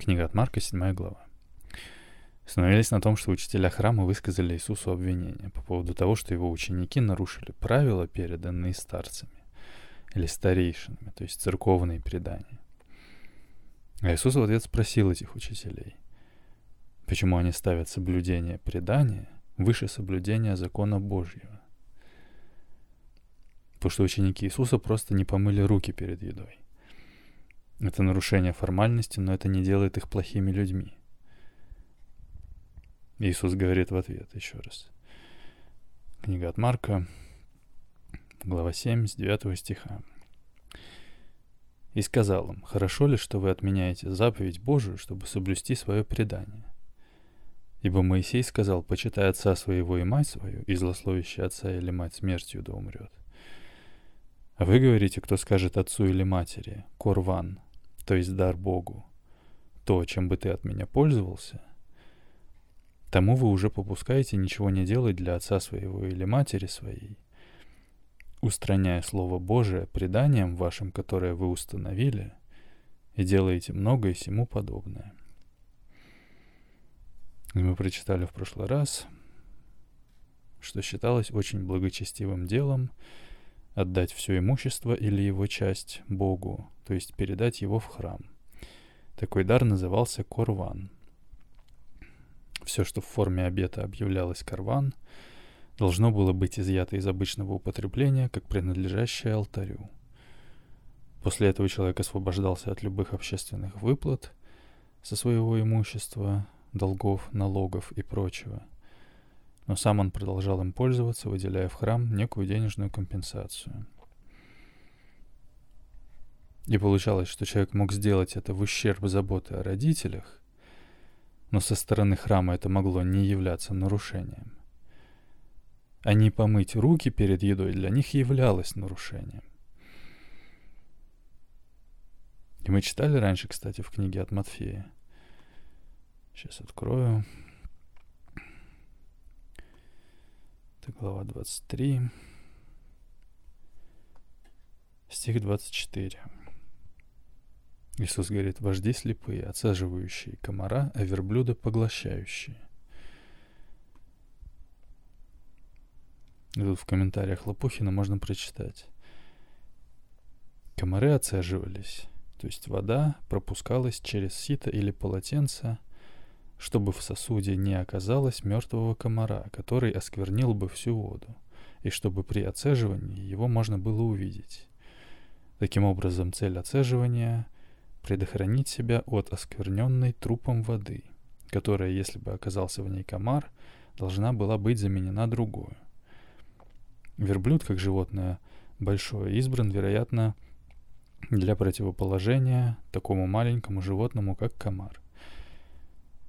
Книга от Марка, 7 глава. Остановились на том, что учителя храма высказали Иисусу обвинение по поводу того, что его ученики нарушили правила, переданные старцами или старейшинами, то есть церковные предания. А Иисус в ответ спросил этих учителей, почему они ставят соблюдение предания выше соблюдения закона Божьего. Потому что ученики Иисуса просто не помыли руки перед едой. Это нарушение формальности, но это не делает их плохими людьми. Иисус говорит в ответ еще раз. Книга от Марка, глава 7, с 9 стиха. «И сказал им, хорошо ли, что вы отменяете заповедь Божию, чтобы соблюсти свое предание? Ибо Моисей сказал, почитай отца своего и мать свою, и злословящий отца или мать смертью да умрет. А вы говорите, кто скажет отцу или матери, корван, то есть дар Богу, то, чем бы ты от меня пользовался, тому вы уже попускаете ничего не делать для отца своего или матери своей, устраняя Слово Божие преданием вашим, которое вы установили, и делаете многое сему подобное. И мы прочитали в прошлый раз, что считалось очень благочестивым делом отдать все имущество или его часть Богу, то есть передать его в храм. Такой дар назывался корван — все, что в форме обета объявлялось карван, должно было быть изъято из обычного употребления, как принадлежащее алтарю. После этого человек освобождался от любых общественных выплат со своего имущества, долгов, налогов и прочего. Но сам он продолжал им пользоваться, выделяя в храм некую денежную компенсацию. И получалось, что человек мог сделать это в ущерб заботы о родителях, но со стороны храма это могло не являться нарушением. А не помыть руки перед едой для них являлось нарушением. И мы читали раньше, кстати, в книге от Матфея. Сейчас открою. Это глава 23. Стих 24. Иисус говорит, вожди слепые, отсаживающие комара, а верблюда поглощающие. И тут в комментариях Лопухина можно прочитать. Комары отсаживались, то есть вода пропускалась через сито или полотенце, чтобы в сосуде не оказалось мертвого комара, который осквернил бы всю воду, и чтобы при отцеживании его можно было увидеть. Таким образом, цель отцеживания — предохранить себя от оскверненной трупом воды, которая, если бы оказался в ней комар, должна была быть заменена другую. Верблюд, как животное большое, избран, вероятно, для противоположения такому маленькому животному, как комар.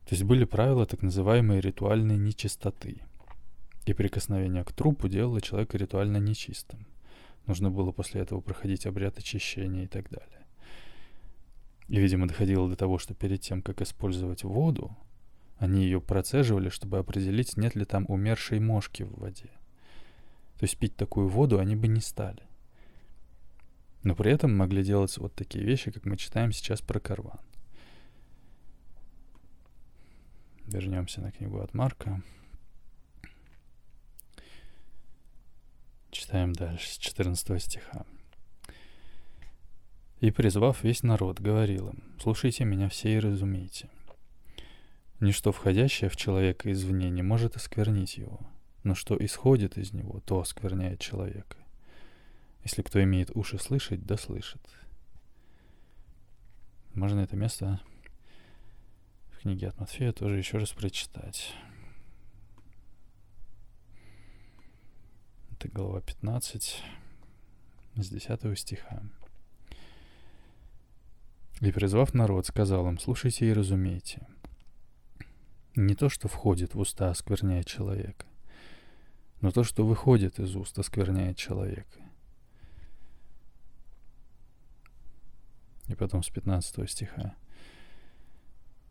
То есть были правила так называемой ритуальной нечистоты. И прикосновение к трупу делало человека ритуально нечистым. Нужно было после этого проходить обряд очищения и так далее. И, видимо, доходило до того, что перед тем, как использовать воду, они ее процеживали, чтобы определить, нет ли там умершей мошки в воде. То есть пить такую воду они бы не стали. Но при этом могли делать вот такие вещи, как мы читаем сейчас про карван. Вернемся на книгу от Марка. Читаем дальше, с 14 стиха. И, призвав весь народ, говорил им, «Слушайте меня все и разумейте. Ничто входящее в человека извне не может осквернить его, но что исходит из него, то оскверняет человека. Если кто имеет уши слышать, да слышит». Можно это место в книге от Матфея тоже еще раз прочитать. Это глава 15 с 10 стиха. И, призвав народ, сказал им, слушайте и разумейте. Не то, что входит в уста, оскверняет человека, но то, что выходит из уст, оскверняет человека. И потом с 15 стиха.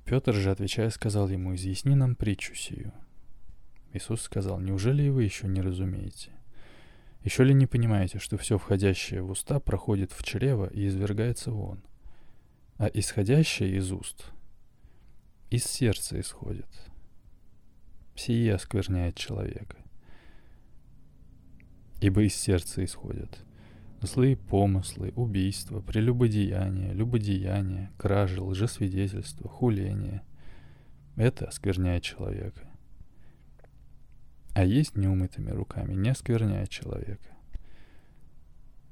Петр же, отвечая, сказал ему, изъясни нам притчу сию. Иисус сказал, неужели и вы еще не разумеете? Еще ли не понимаете, что все входящее в уста проходит в чрево и извергается вон? А исходящее из уст из сердца исходит. Сие оскверняет человека. Ибо из сердца исходят злые помыслы, убийства, прелюбодеяние, любодеяние, кражи, лжесвидетельство, хуление. Это оскверняет человека. А есть неумытыми руками не оскверняет человека.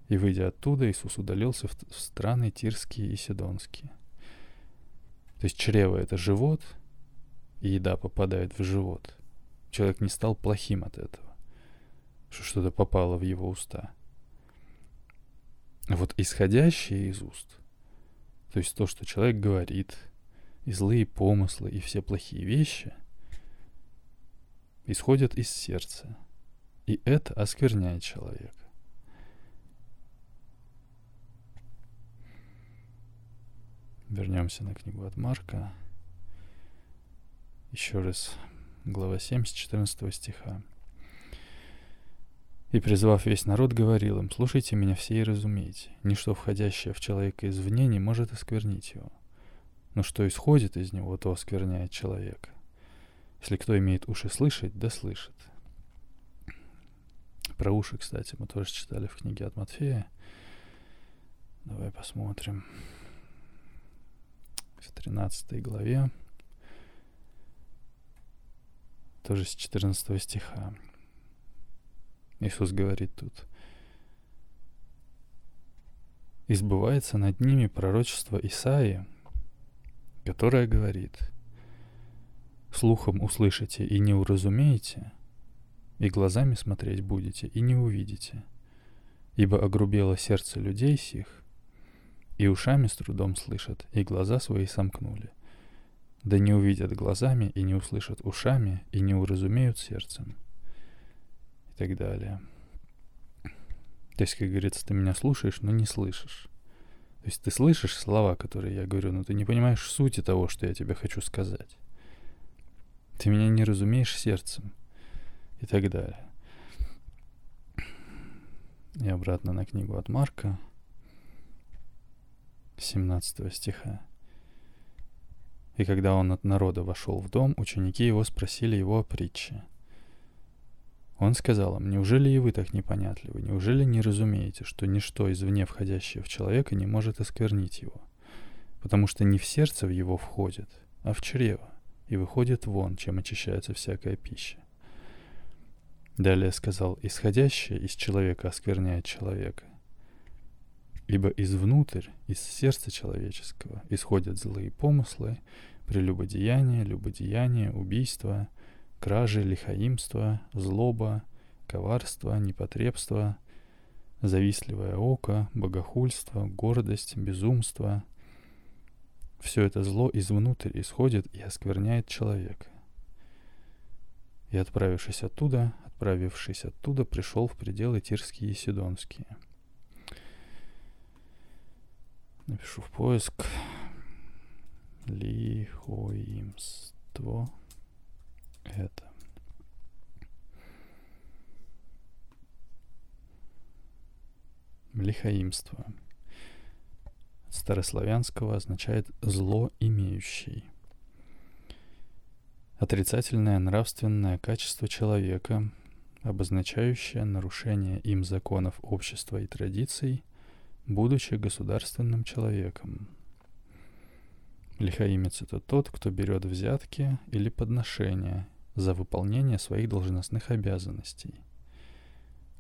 И, выйдя оттуда, Иисус удалился в, страны Тирские и Сидонские. То есть чрево — это живот, и еда попадает в живот. Человек не стал плохим от этого, что что-то попало в его уста. Вот исходящее из уст, то есть то, что человек говорит, и злые помыслы, и все плохие вещи, исходят из сердца. И это оскверняет человека. Вернемся на книгу от Марка. Еще раз, глава 7 с 14 стиха. И, призвав весь народ, говорил им, «Слушайте меня все и разумейте. Ничто, входящее в человека извне, не может осквернить его. Но что исходит из него, то оскверняет человека. Если кто имеет уши слышать, да слышит». Про уши, кстати, мы тоже читали в книге от Матфея. Давай посмотрим в 13 главе, тоже с 14 стиха. Иисус говорит тут. «Избывается над ними пророчество Исаии, которое говорит, «Слухом услышите и не уразумеете, и глазами смотреть будете и не увидите, ибо огрубело сердце людей сих, и ушами с трудом слышат, и глаза свои сомкнули. Да не увидят глазами, и не услышат ушами, и не уразумеют сердцем. И так далее. То есть, как говорится, ты меня слушаешь, но не слышишь. То есть ты слышишь слова, которые я говорю, но ты не понимаешь сути того, что я тебе хочу сказать. Ты меня не разумеешь сердцем. И так далее. И обратно на книгу от Марка, 17 стиха. И когда он от народа вошел в дом, ученики его спросили его о притче. Он сказал им, неужели и вы так непонятливы, неужели не разумеете, что ничто извне входящее в человека не может осквернить его? Потому что не в сердце в его входит, а в чрево, и выходит вон, чем очищается всякая пища. Далее сказал, исходящее из человека оскверняет человека, Ибо извнутрь, из сердца человеческого, исходят злые помыслы, прелюбодеяние, любодеяние, убийство, кражи, лихаимство, злоба, коварство, непотребство, завистливое око, богохульство, гордость, безумство. Все это зло извнутрь исходит и оскверняет человека. И отправившись оттуда, отправившись оттуда, пришел в пределы Тирские и Сидонские – Напишу в поиск. Лихоимство. Это. Лихаимство. Старославянского означает «зло имеющий». Отрицательное нравственное качество человека, обозначающее нарушение им законов общества и традиций, будучи государственным человеком. Лихаимец — это тот, кто берет взятки или подношения за выполнение своих должностных обязанностей.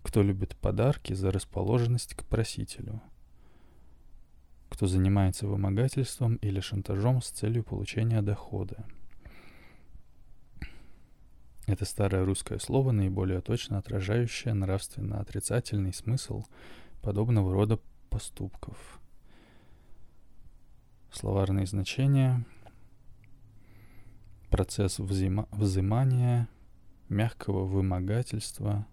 Кто любит подарки за расположенность к просителю. Кто занимается вымогательством или шантажом с целью получения дохода. Это старое русское слово, наиболее точно отражающее нравственно отрицательный смысл подобного рода поступков. Словарные значения. Процесс взима- взимания, мягкого вымогательства,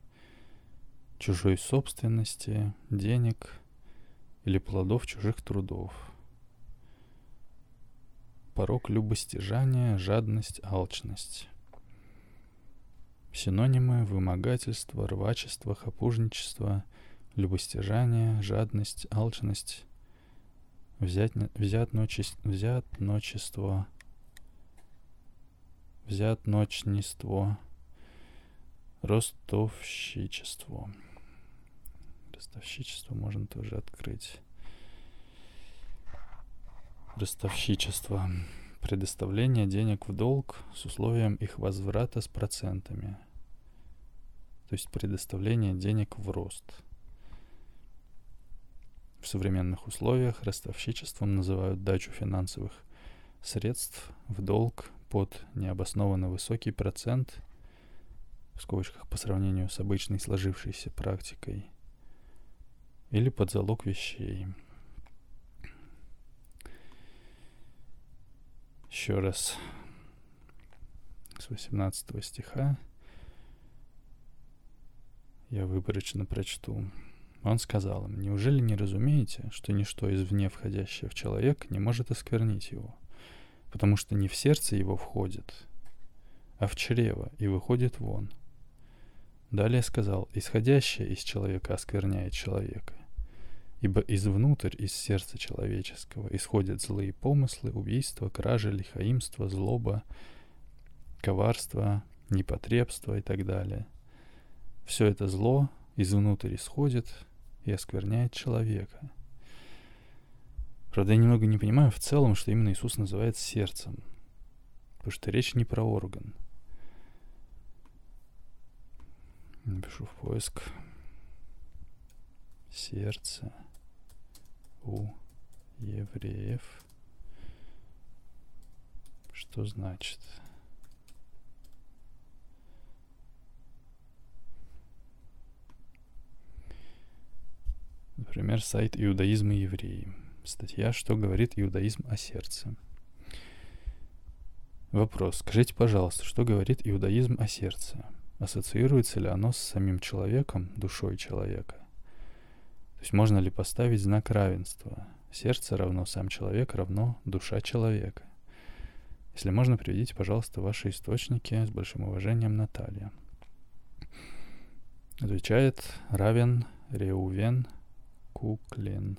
чужой собственности, денег или плодов чужих трудов. Порог любостяжания, жадность, алчность. Синонимы вымогательство, рвачество, хапужничество – любостяжание, жадность, алчность, взять, взятночество, взятночество, взят ночниство, ростовщичество. Ростовщичество можно тоже открыть. Ростовщичество. Предоставление денег в долг с условием их возврата с процентами. То есть предоставление денег в рост. В современных условиях ростовщичеством называют дачу финансовых средств в долг под необоснованно высокий процент, в скобочках по сравнению с обычной сложившейся практикой, или под залог вещей. Еще раз с 18 стиха я выборочно прочту. Он сказал им, «Неужели не разумеете, что ничто извне входящее в человека не может осквернить его? Потому что не в сердце его входит, а в чрево и выходит вон». Далее сказал, «Исходящее из человека оскверняет человека, ибо извнутрь, из сердца человеческого, исходят злые помыслы, убийства, кражи, лихаимство, злоба, коварство, непотребство и так далее. Все это зло изнутрь исходит и оскверняет человека. Правда, я немного не понимаю в целом, что именно Иисус называет сердцем. Потому что речь не про орган. Напишу в поиск. Сердце у евреев. Что значит? Например, сайт «Иудаизм и евреи». Статья «Что говорит иудаизм о сердце?» Вопрос. Скажите, пожалуйста, что говорит иудаизм о сердце? Ассоциируется ли оно с самим человеком, душой человека? То есть можно ли поставить знак равенства? Сердце равно сам человек равно душа человека. Если можно, приведите, пожалуйста, ваши источники с большим уважением Наталья. Отвечает равен Реувен Куклин.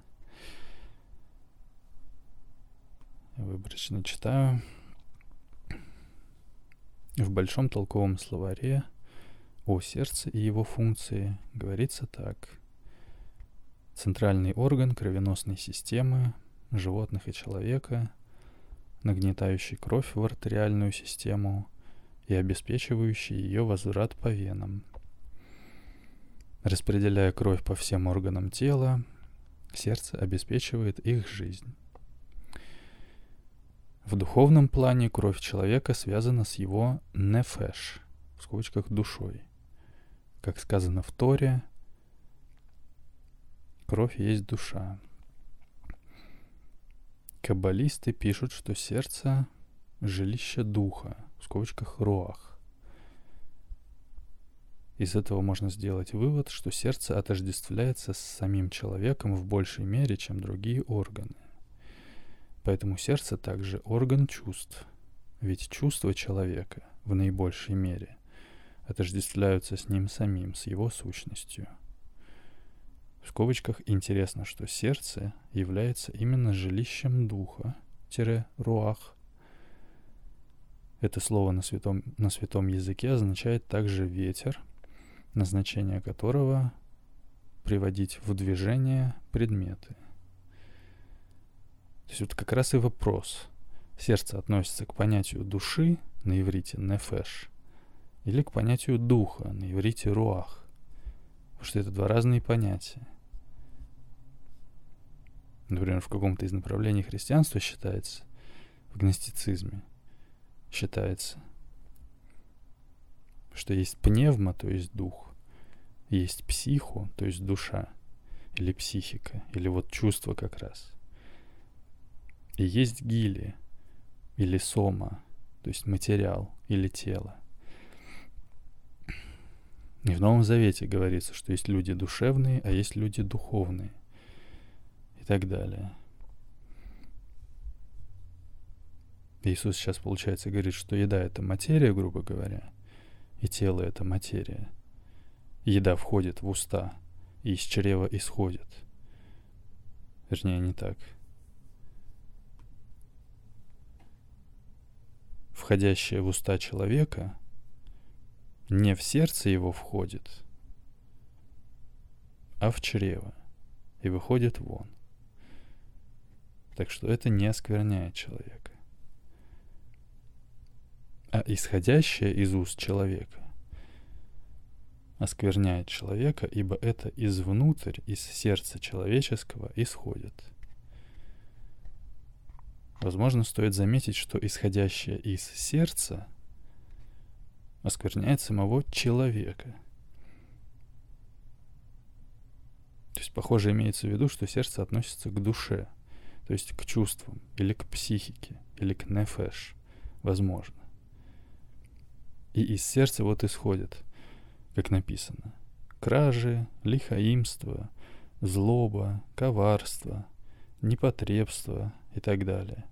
Выборочно читаю. В большом толковом словаре о сердце и его функции говорится так. Центральный орган кровеносной системы животных и человека, нагнетающий кровь в артериальную систему и обеспечивающий ее возврат по венам – Распределяя кровь по всем органам тела, сердце обеспечивает их жизнь. В духовном плане кровь человека связана с его нефеш, в скобочках душой. Как сказано в Торе, кровь есть душа. Каббалисты пишут, что сердце — жилище духа, в скобочках роах. Из этого можно сделать вывод, что сердце отождествляется с самим человеком в большей мере, чем другие органы. Поэтому сердце также орган чувств, ведь чувства человека в наибольшей мере отождествляются с ним самим, с его сущностью. В скобочках интересно, что сердце является именно жилищем духа, руах. Это слово на святом, на святом языке означает также ветер – назначение которого приводить в движение предметы. То есть вот как раз и вопрос. Сердце относится к понятию души на иврите нефеш или к понятию духа на иврите руах. Потому что это два разные понятия. Например, в каком-то из направлений христианства считается, в гностицизме считается, что есть пневма, то есть дух, есть психу, то есть душа, или психика, или вот чувство как раз. И есть гили, или сома, то есть материал, или тело. И в Новом Завете говорится, что есть люди душевные, а есть люди духовные. И так далее. Иисус сейчас, получается, говорит, что еда — это материя, грубо говоря, и тело — это материя. Еда входит в уста и из чрева исходит. Вернее, не так. входящее в уста человека, не в сердце его входит, а в чрево и выходит вон. Так что это не оскверняет человека. А исходящее из уст человека оскверняет человека, ибо это извнутрь, из сердца человеческого исходит. Возможно, стоит заметить, что исходящее из сердца оскверняет самого человека. То есть, похоже, имеется в виду, что сердце относится к душе, то есть к чувствам, или к психике, или к нефеш, возможно. И из сердца вот исходит – как написано. Кражи, лихаимство, злоба, коварство, непотребство и так далее.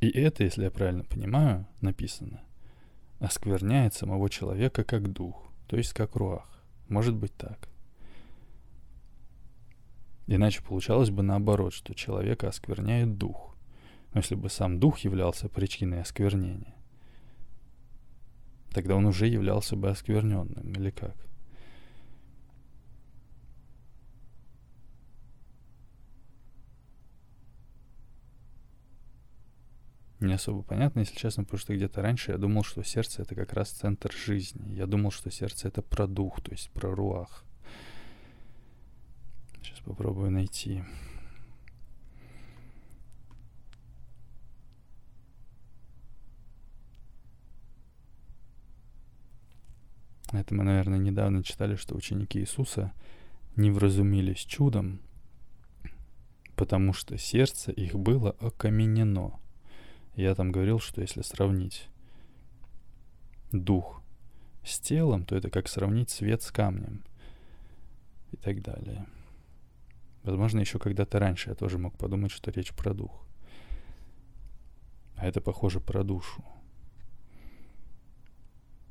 И это, если я правильно понимаю, написано, оскверняет самого человека как дух, то есть как руах. Может быть так. Иначе получалось бы наоборот, что человека оскверняет дух. Но если бы сам дух являлся причиной осквернения, тогда он уже являлся бы оскверненным, или как? Не особо понятно, если честно, потому что где-то раньше я думал, что сердце это как раз центр жизни. Я думал, что сердце это про дух, то есть про руах. Сейчас попробую найти. Это мы, наверное, недавно читали, что ученики Иисуса не вразумились чудом, потому что сердце их было окаменено. Я там говорил, что если сравнить дух с телом, то это как сравнить свет с камнем и так далее. Возможно, еще когда-то раньше я тоже мог подумать, что речь про дух. А это похоже про душу.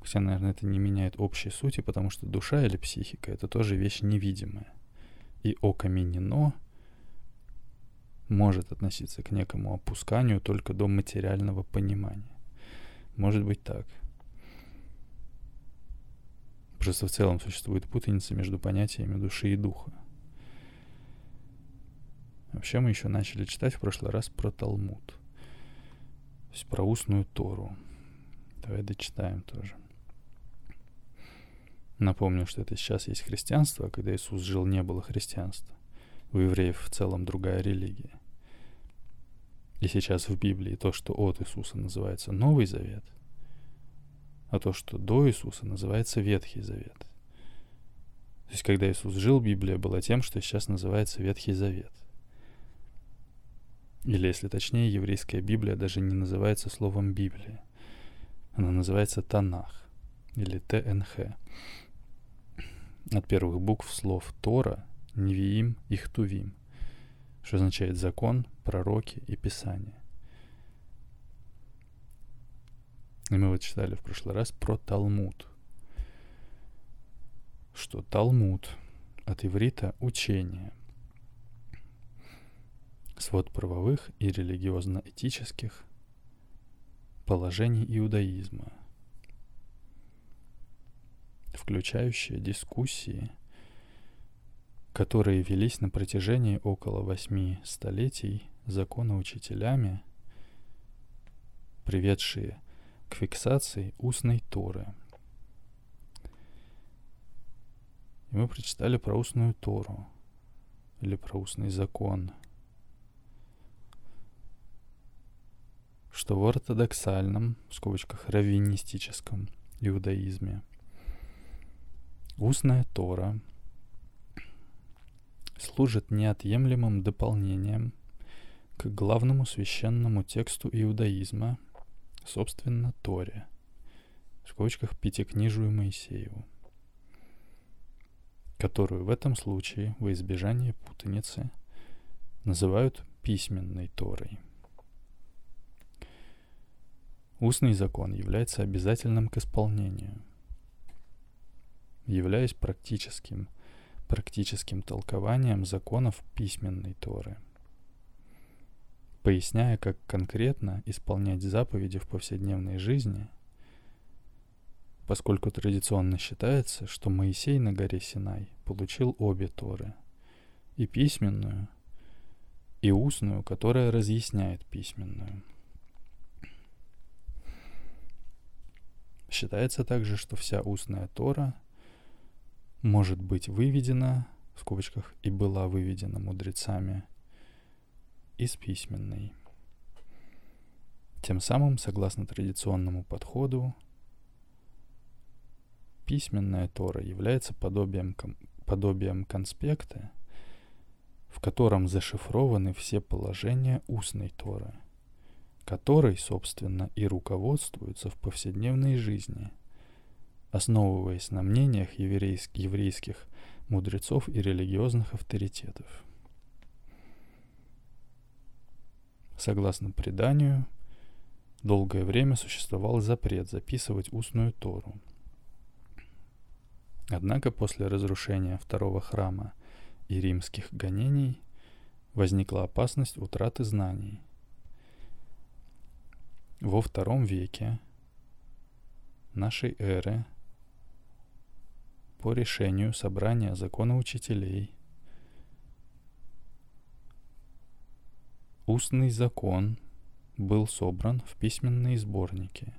Хотя, наверное, это не меняет общей сути, потому что душа или психика — это тоже вещь невидимая. И окаменено может относиться к некому опусканию только до материального понимания. Может быть так. Просто в целом существует путаница между понятиями души и духа. Вообще мы еще начали читать в прошлый раз про Талмуд. То есть про устную Тору. Давай дочитаем тоже. Напомню, что это сейчас есть христианство, а когда Иисус жил, не было христианства. У евреев в целом другая религия. И сейчас в Библии то, что от Иисуса называется Новый Завет, а то, что до Иисуса называется Ветхий Завет. То есть, когда Иисус жил, Библия была тем, что сейчас называется Ветхий Завет. Или, если точнее, еврейская Библия даже не называется словом Библия. Она называется Танах или ТНХ от первых букв слов Тора, Невиим и Хтувим, что означает закон, пророки и писание. И мы вот читали в прошлый раз про Талмуд, что Талмуд от иврита учение, свод правовых и религиозно-этических положений иудаизма – включающая дискуссии, которые велись на протяжении около восьми столетий законоучителями, приведшие к фиксации устной Торы. И мы прочитали про устную Тору или про устный закон, что в ортодоксальном, в скобочках раввинистическом иудаизме – Устная Тора служит неотъемлемым дополнением к главному священному тексту иудаизма, собственно, Торе, в скобочках Пятикнижию Моисееву, которую в этом случае, во избежание путаницы, называют письменной Торой. Устный закон является обязательным к исполнению – являясь практическим, практическим толкованием законов письменной Торы. поясняя, как конкретно исполнять заповеди в повседневной жизни, поскольку традиционно считается, что Моисей на горе Синай получил обе Торы – и письменную, и устную, которая разъясняет письменную. Считается также, что вся устная Тора может быть выведена, в скобочках, и была выведена мудрецами из письменной. Тем самым, согласно традиционному подходу, письменная Тора является подобием, подобием конспекта, в котором зашифрованы все положения устной Торы, которой, собственно, и руководствуются в повседневной жизни, основываясь на мнениях еврейских, еврейских мудрецов и религиозных авторитетов. Согласно преданию, долгое время существовал запрет записывать устную Тору. Однако после разрушения второго храма – и римских гонений возникла опасность утраты знаний. Во втором веке нашей эры по решению собрания законоучителей устный закон был собран в письменные сборники,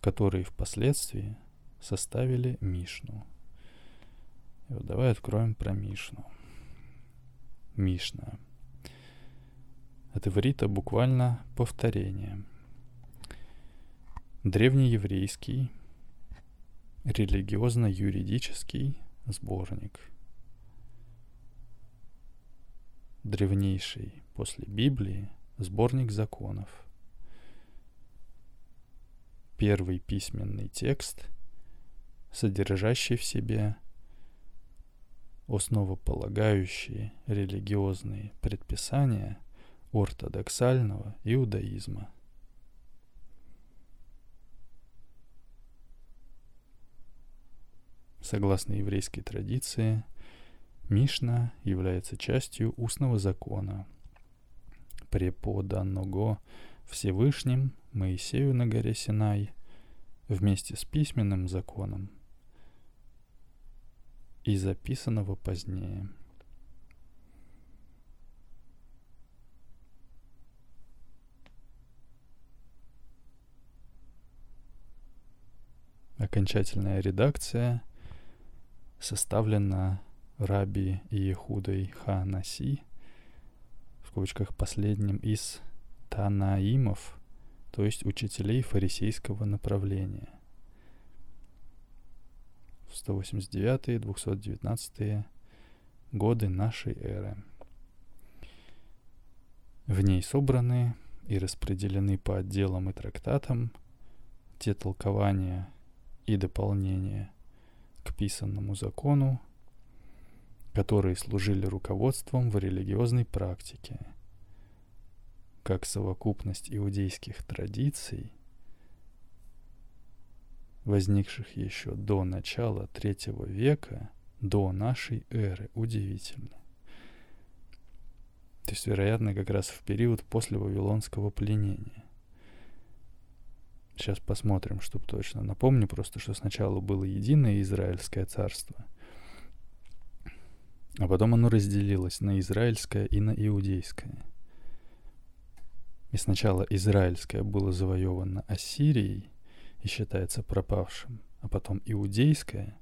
которые впоследствии составили Мишну – и вот давай откроем про Мишну. Мишна. От иврита буквально повторение. Древнееврейский религиозно-юридический сборник. Древнейший после Библии сборник законов. Первый письменный текст, содержащий в себе основополагающие религиозные предписания ортодоксального иудаизма. Согласно еврейской традиции, Мишна является частью устного закона, преподанного Всевышним Моисею на горе Синай вместе с письменным законом – и записанного позднее. Окончательная редакция составлена Раби Иехудой Ханаси, в кавычках последним из Танаимов, то есть учителей фарисейского направления – 189-219 годы нашей эры. В ней собраны и распределены по отделам и трактатам те толкования и дополнения писанному закону, которые служили руководством в религиозной практике, как совокупность иудейских традиций – возникших еще до начала третьего века, до нашей эры. Удивительно. То есть, вероятно, как раз в период после Вавилонского пленения. Сейчас посмотрим, чтобы точно. Напомню просто, что сначала было единое Израильское царство, а потом оно разделилось на Израильское и на Иудейское. И сначала Израильское было завоевано Ассирией, и считается пропавшим, а потом иудейское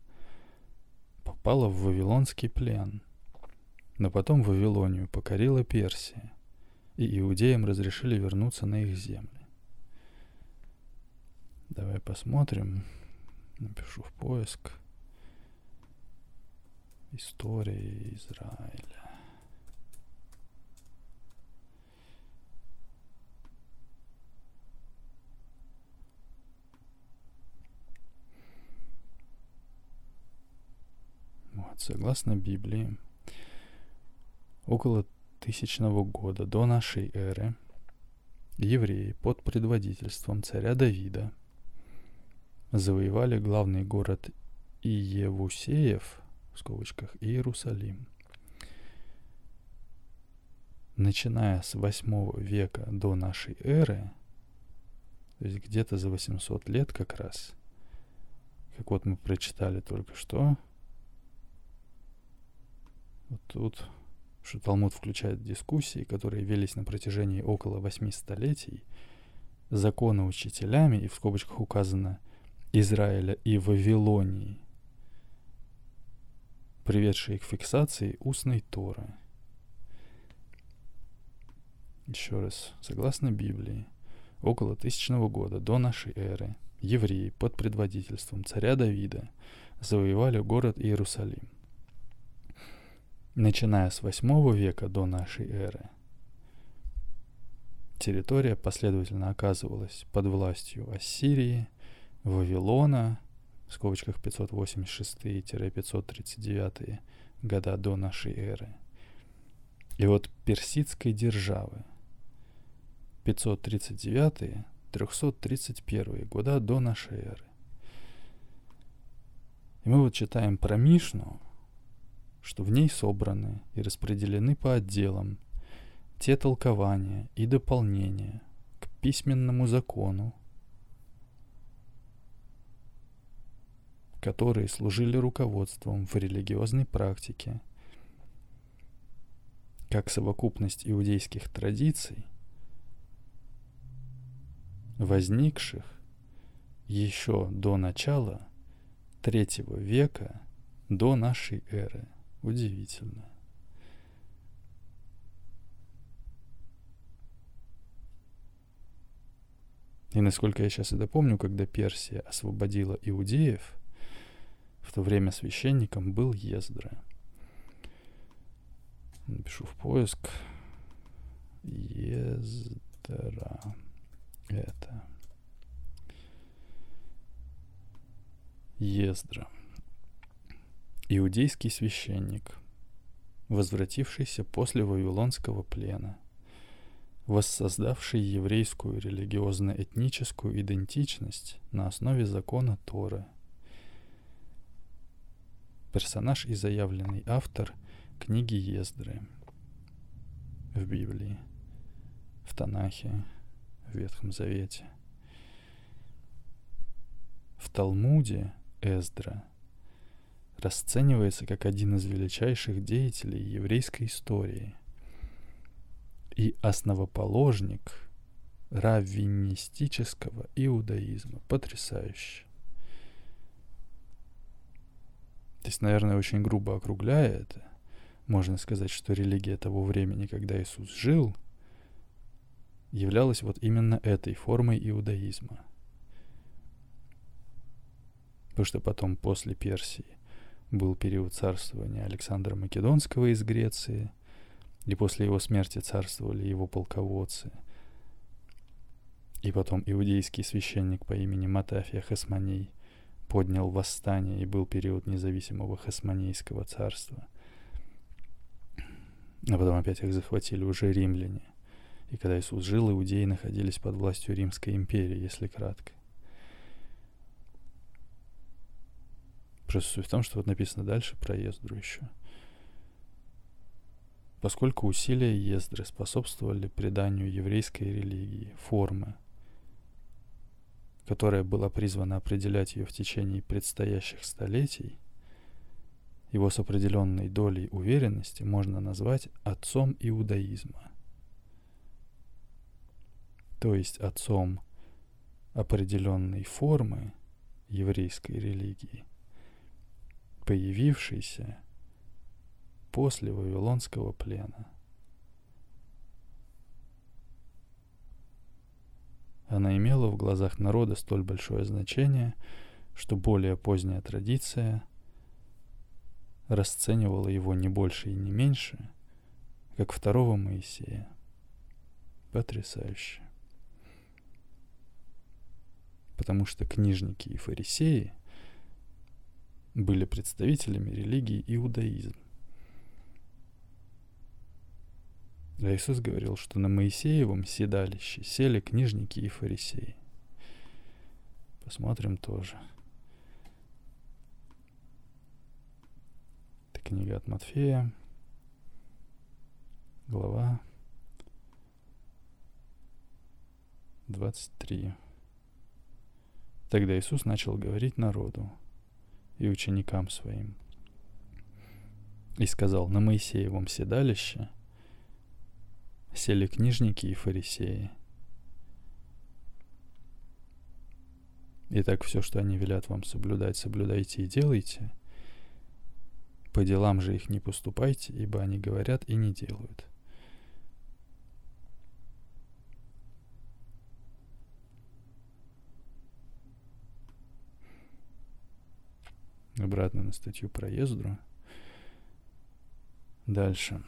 попало в Вавилонский плен, но потом Вавилонию покорила Персия, и иудеям разрешили вернуться на их земли. Давай посмотрим, напишу в поиск история Израиля. Согласно Библии, около тысячного года до нашей эры евреи под предводительством царя Давида завоевали главный город Иевусеев, в скобочках, Иерусалим. начиная с 8 века до нашей эры, то есть где-то за 800 лет как раз, как вот мы прочитали только что, вот тут, что Талмуд включает дискуссии, которые велись на протяжении около восьми столетий, законы учителями, и в скобочках указано Израиля и Вавилонии, приведшие к фиксации устной Торы. Еще раз, согласно Библии, около тысячного года до нашей эры евреи под предводительством царя Давида завоевали город Иерусалим – Начиная с 8 века до нашей эры, территория последовательно оказывалась под властью Ассирии, Вавилона, в скобочках 586-539 года до нашей эры, и вот персидской державы 539-331 года до нашей эры. И мы вот читаем про Мишну, что в ней собраны и распределены по отделам те толкования и дополнения к письменному закону, которые служили руководством в религиозной практике, как совокупность иудейских традиций, возникших еще до начала третьего века до нашей эры – Удивительно. И насколько я сейчас это помню, когда Персия освободила иудеев, в то время священником был Ездра. Напишу в поиск. Ездра. Это. Ездра иудейский священник, возвратившийся после Вавилонского плена, воссоздавший еврейскую религиозно-этническую идентичность на основе закона Торы. Персонаж и заявленный автор книги Ездры в Библии, в Танахе, в Ветхом Завете. В Талмуде Эздра – расценивается как один из величайших деятелей еврейской истории и основоположник раввинистического иудаизма. Потрясающе. То есть, наверное, очень грубо округляя это, можно сказать, что религия того времени, когда Иисус жил, являлась вот именно этой формой иудаизма. Потому что потом, после Персии, был период царствования Александра Македонского из Греции, и после его смерти царствовали его полководцы. И потом иудейский священник по имени Матафия Хасманей поднял восстание, и был период независимого Хасманейского царства. А потом опять их захватили уже римляне. И когда Иисус жил, иудеи находились под властью Римской империи, если кратко. Просто суть в том, что вот написано дальше про Ездру еще. Поскольку усилия Ездры способствовали преданию еврейской религии, формы, которая была призвана определять ее в течение предстоящих столетий, его с определенной долей уверенности можно назвать отцом иудаизма. То есть отцом определенной формы еврейской религии, появившийся после Вавилонского плена. Она имела в глазах народа столь большое значение, что более поздняя традиция расценивала его не больше и не меньше, как второго Моисея. Потрясающе. Потому что книжники и фарисеи – были представителями религии иудаизм. А Иисус говорил, что на Моисеевом седалище сели книжники и фарисеи. Посмотрим тоже. Это книга от Матфея, глава 23. Тогда Иисус начал говорить народу и ученикам своим. И сказал, на Моисеевом седалище – сели книжники и фарисеи. Итак, все, что они велят вам соблюдать, соблюдайте и делайте. По делам же их не поступайте, ибо они говорят и не делают. Обратно на статью про Ездру. Дальше.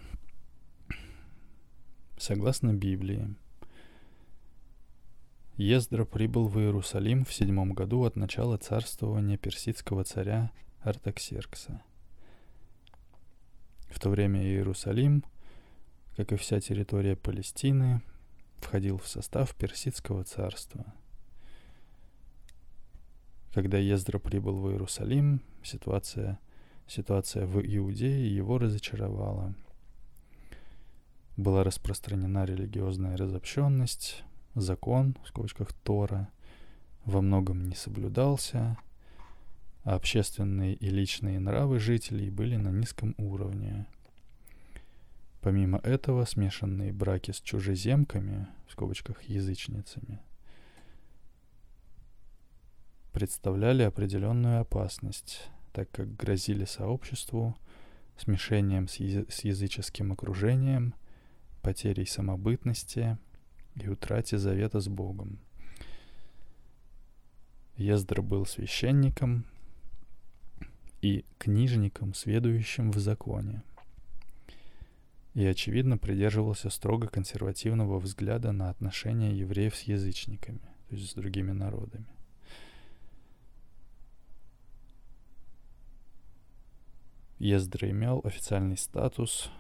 Согласно Библии, Ездра прибыл в Иерусалим в седьмом году от начала царствования персидского царя Артаксеркса. В то время Иерусалим, как и вся территория Палестины, входил в состав персидского царства. Когда Ездра прибыл в Иерусалим, ситуация, ситуация в Иудее его разочаровала. Была распространена религиозная разобщенность, закон, в скобочках Тора, во многом не соблюдался, а общественные и личные нравы жителей были на низком уровне. Помимо этого, смешанные браки с чужеземками, в скобочках язычницами, представляли определенную опасность, так как грозили сообществу смешением с, яз- с языческим окружением, потерей самобытности – и утрате завета с Богом. Ездра был священником и книжником, сведущим в законе, и, очевидно, придерживался строго консервативного взгляда на отношения евреев с язычниками, то есть с другими народами. Ездра имел официальный статус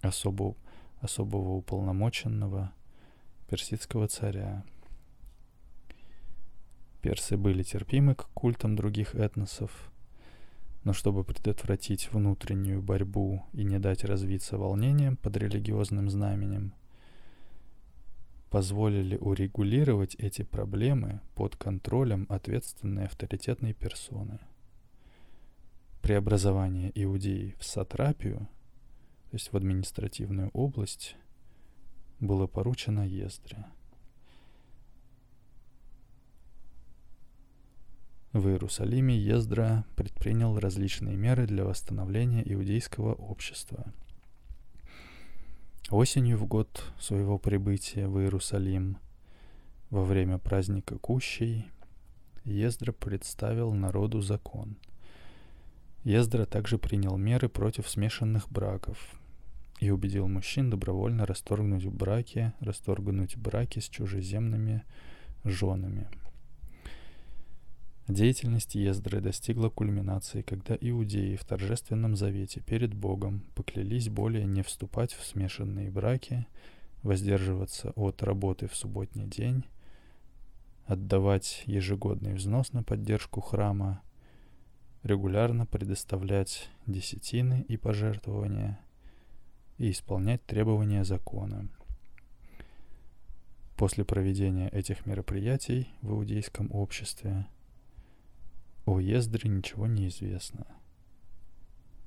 особо, особого уполномоченного персидского царя. Персы были терпимы к культам других этносов, но чтобы предотвратить внутреннюю борьбу и не дать развиться волнениям под религиозным знаменем, позволили урегулировать эти проблемы под контролем ответственной авторитетной персоны. Преобразование Иудеи в сатрапию, то есть в административную область, было поручено Ездре. В Иерусалиме Ездра предпринял различные меры для восстановления иудейского общества. Осенью в год своего прибытия в Иерусалим во время праздника Кущей Ездра представил народу закон. Ездра также принял меры против смешанных браков, и убедил мужчин добровольно расторгнуть браки, расторгнуть браки с чужеземными женами. Деятельность Ездры достигла кульминации, когда иудеи в торжественном завете перед Богом поклялись более не вступать в смешанные браки, воздерживаться от работы в субботний день, отдавать ежегодный взнос на поддержку храма, регулярно предоставлять десятины и пожертвования – и исполнять требования закона. После проведения этих мероприятий в иудейском обществе о Ездре ничего не известно.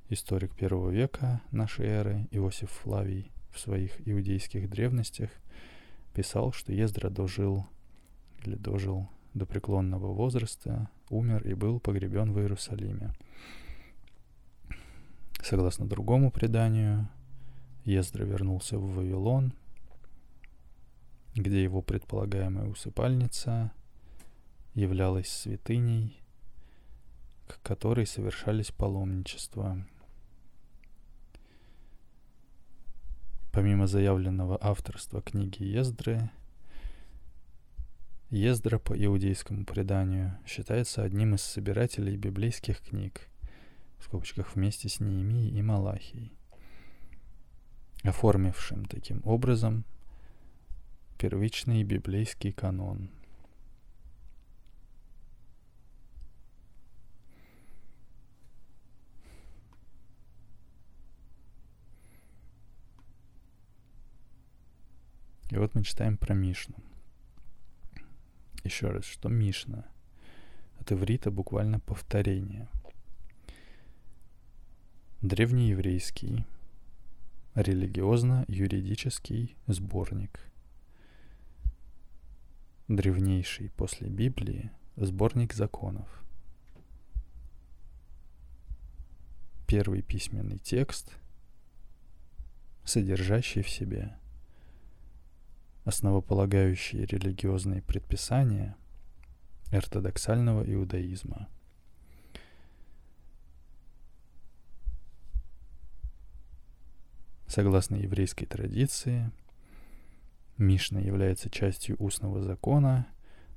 Историк первого века нашей эры Иосиф Флавий в своих иудейских древностях писал, что Ездра дожил или дожил до преклонного возраста, умер и был погребен в Иерусалиме. Согласно другому преданию, Ездра вернулся в Вавилон, где его предполагаемая усыпальница являлась святыней, к которой совершались паломничества. Помимо заявленного авторства книги Ездры, Ездра по иудейскому преданию считается одним из собирателей библейских книг, в скобочках вместе с Неемией и Малахией оформившим таким образом первичный библейский канон. И вот мы читаем про Мишну. Еще раз, что Мишна? От иврита буквально повторение. Древнееврейский, религиозно-юридический сборник. Древнейший после Библии сборник законов. Первый письменный текст, содержащий в себе основополагающие религиозные предписания ортодоксального иудаизма. Согласно еврейской традиции, Мишна является частью устного закона,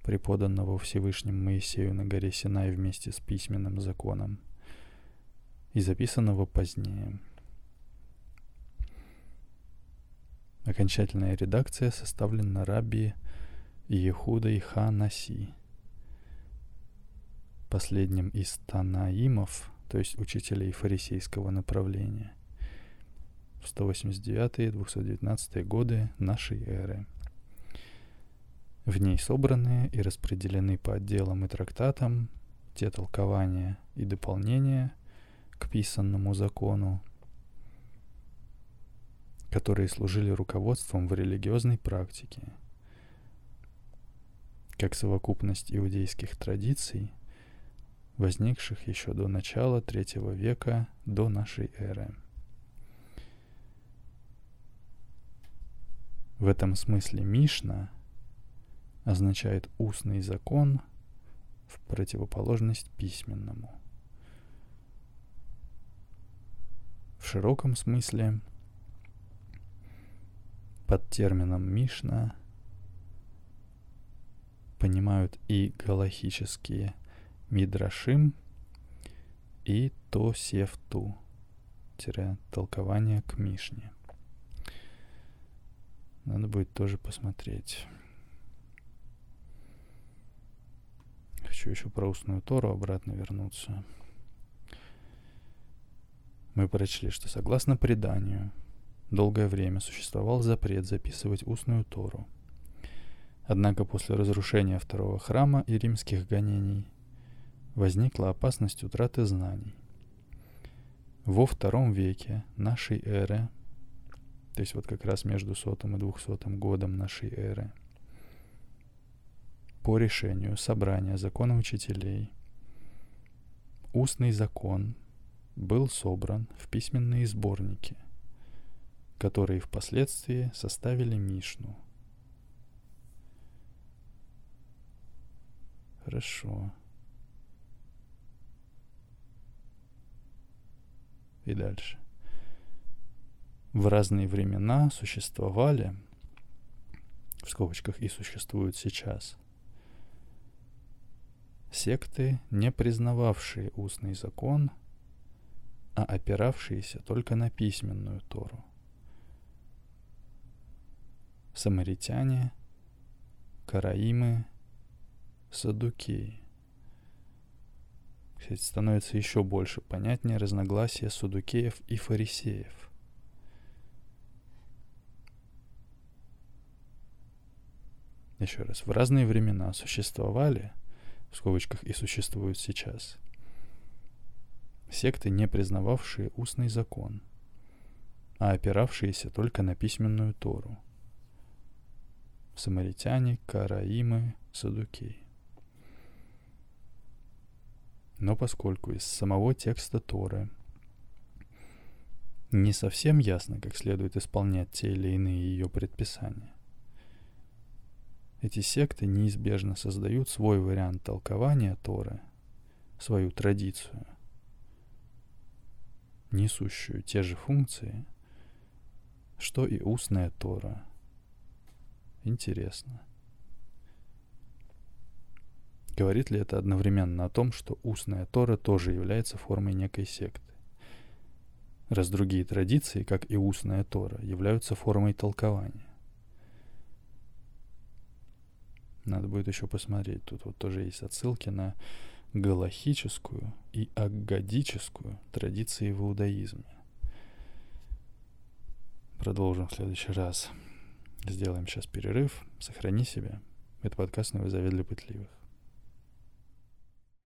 преподанного Всевышним Моисею на горе Синай вместе с письменным законом и записанного позднее – Окончательная редакция составлена Раби Иехудой Ханаси, последним из Танаимов, то есть учителей фарисейского направления, в 189-219 годы нашей эры. В ней собраны и распределены по отделам и трактатам те толкования и дополнения к писанному закону, которые служили руководством в религиозной практике, как совокупность иудейских традиций, возникших еще до начала третьего века до нашей эры. В этом смысле Мишна означает устный закон в противоположность письменному. В широком смысле – под термином Мишна понимают и галахические Мидрашим, и Тосефту, толкование к Мишне. Надо будет тоже посмотреть. Хочу еще про устную Тору обратно вернуться. Мы прочли, что согласно преданию – Долгое время существовал запрет записывать устную Тору. Однако после разрушения второго храма и римских гонений возникла опасность утраты знаний. Во втором веке нашей эры, то есть вот как раз между сотым и двухсотым годом нашей эры, по решению собрания закона учителей, устный закон был собран в письменные сборники, которые впоследствии составили Мишну. Хорошо. И дальше. В разные времена существовали, в скобочках и существуют сейчас, секты, не признававшие устный закон, а опиравшиеся только на письменную Тору – самаритяне, караимы, садукеи. Кстати, становится еще больше понятнее разногласия садукеев и фарисеев. Еще раз, в разные времена существовали, в скобочках и существуют сейчас, секты, не признававшие устный закон, а опиравшиеся только на письменную Тору – самаритяне, караимы, садукеи. Но поскольку из самого текста Торы не совсем ясно, как следует исполнять те или иные ее предписания, эти секты неизбежно создают свой вариант толкования Торы, свою традицию, несущую те же функции, что и устная Тора – Интересно. Говорит ли это одновременно о том, что устная Тора тоже является формой некой секты? Раз другие традиции, как и устная Тора, являются формой толкования. Надо будет еще посмотреть. Тут вот тоже есть отсылки на галахическую и аггадическую традиции в иудаизме. Продолжим в следующий раз. Сделаем сейчас перерыв. Сохрани себя. Это подкаст «Новый завет для пытливых».